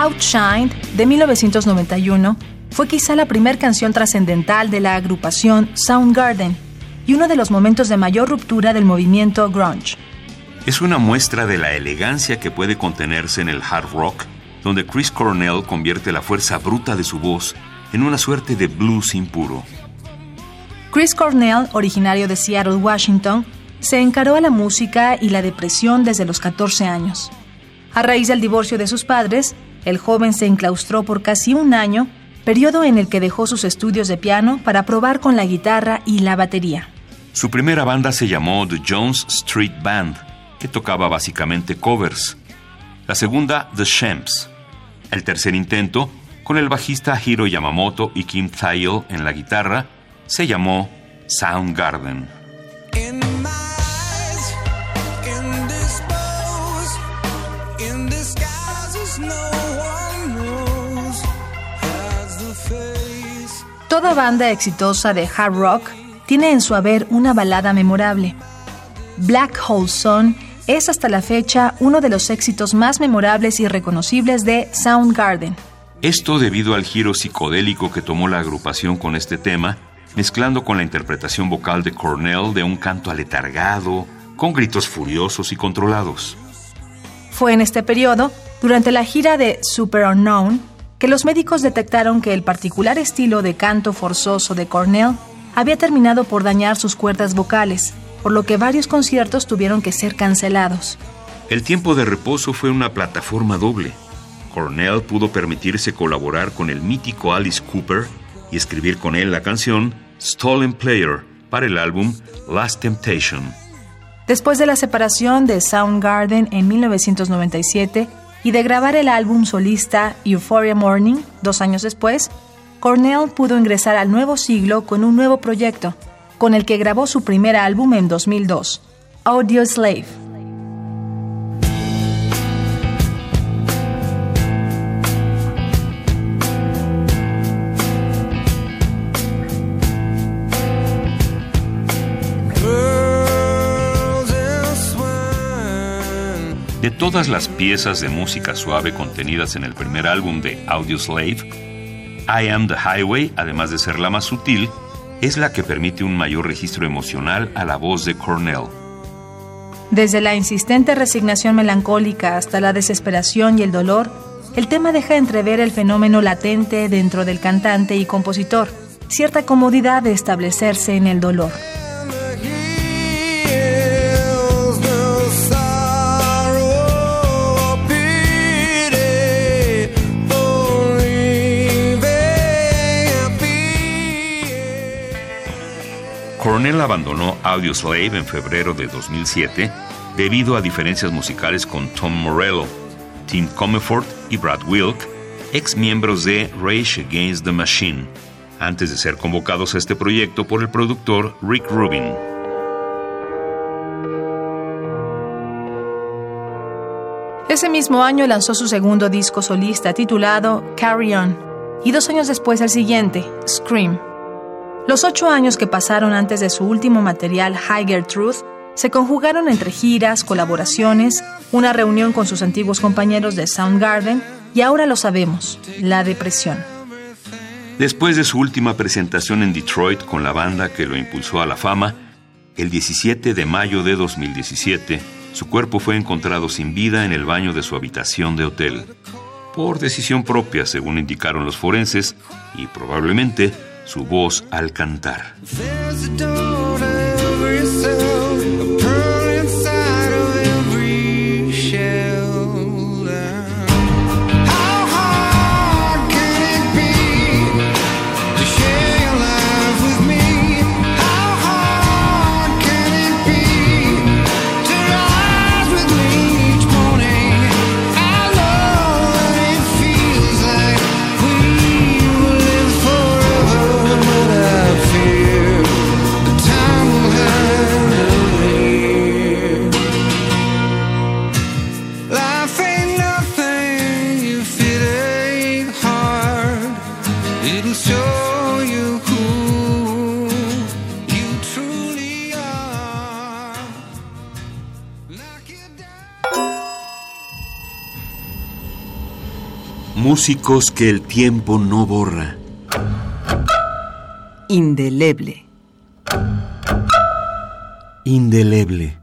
Outshined, de 1991, fue quizá la primera canción trascendental de la agrupación Soundgarden y uno de los momentos de mayor ruptura del movimiento grunge. Es una muestra de la elegancia que puede contenerse en el hard rock, donde Chris Cornell convierte la fuerza bruta de su voz en una suerte de blues impuro. Chris Cornell, originario de Seattle, Washington, se encaró a la música y la depresión desde los 14 años. A raíz del divorcio de sus padres, el joven se enclaustró por casi un año, periodo en el que dejó sus estudios de piano para probar con la guitarra y la batería. Su primera banda se llamó The Jones Street Band, que tocaba básicamente covers. La segunda, The Shamps. El tercer intento, con el bajista Hiro Yamamoto y Kim Thayil en la guitarra, se llamó Soundgarden. Toda banda exitosa de hard rock tiene en su haber una balada memorable. Black Hole Sun es hasta la fecha uno de los éxitos más memorables y reconocibles de Soundgarden. Esto debido al giro psicodélico que tomó la agrupación con este tema, mezclando con la interpretación vocal de Cornell de un canto aletargado, con gritos furiosos y controlados. Fue en este periodo, durante la gira de Super Unknown, que los médicos detectaron que el particular estilo de canto forzoso de Cornell había terminado por dañar sus cuerdas vocales, por lo que varios conciertos tuvieron que ser cancelados. El tiempo de reposo fue una plataforma doble. Cornell pudo permitirse colaborar con el mítico Alice Cooper y escribir con él la canción Stolen Player para el álbum Last Temptation. Después de la separación de Soundgarden en 1997, y de grabar el álbum solista Euphoria Morning dos años después, Cornell pudo ingresar al nuevo siglo con un nuevo proyecto, con el que grabó su primer álbum en 2002, Audio Slave. De todas las piezas de música suave contenidas en el primer álbum de Audioslave, I Am the Highway, además de ser la más sutil, es la que permite un mayor registro emocional a la voz de Cornell. Desde la insistente resignación melancólica hasta la desesperación y el dolor, el tema deja entrever el fenómeno latente dentro del cantante y compositor, cierta comodidad de establecerse en el dolor. Cornell abandonó Audioslave en febrero de 2007 debido a diferencias musicales con Tom Morello, Tim Comefort y Brad Wilk, ex miembros de Rage Against the Machine, antes de ser convocados a este proyecto por el productor Rick Rubin. Ese mismo año lanzó su segundo disco solista titulado Carry On y dos años después el siguiente, Scream. Los ocho años que pasaron antes de su último material, Higher Truth, se conjugaron entre giras, colaboraciones, una reunión con sus antiguos compañeros de Soundgarden y ahora lo sabemos, la depresión. Después de su última presentación en Detroit con la banda que lo impulsó a la fama, el 17 de mayo de 2017, su cuerpo fue encontrado sin vida en el baño de su habitación de hotel. Por decisión propia, según indicaron los forenses, y probablemente su voz al cantar. Músicos que el tiempo no borra. Indeleble. Indeleble.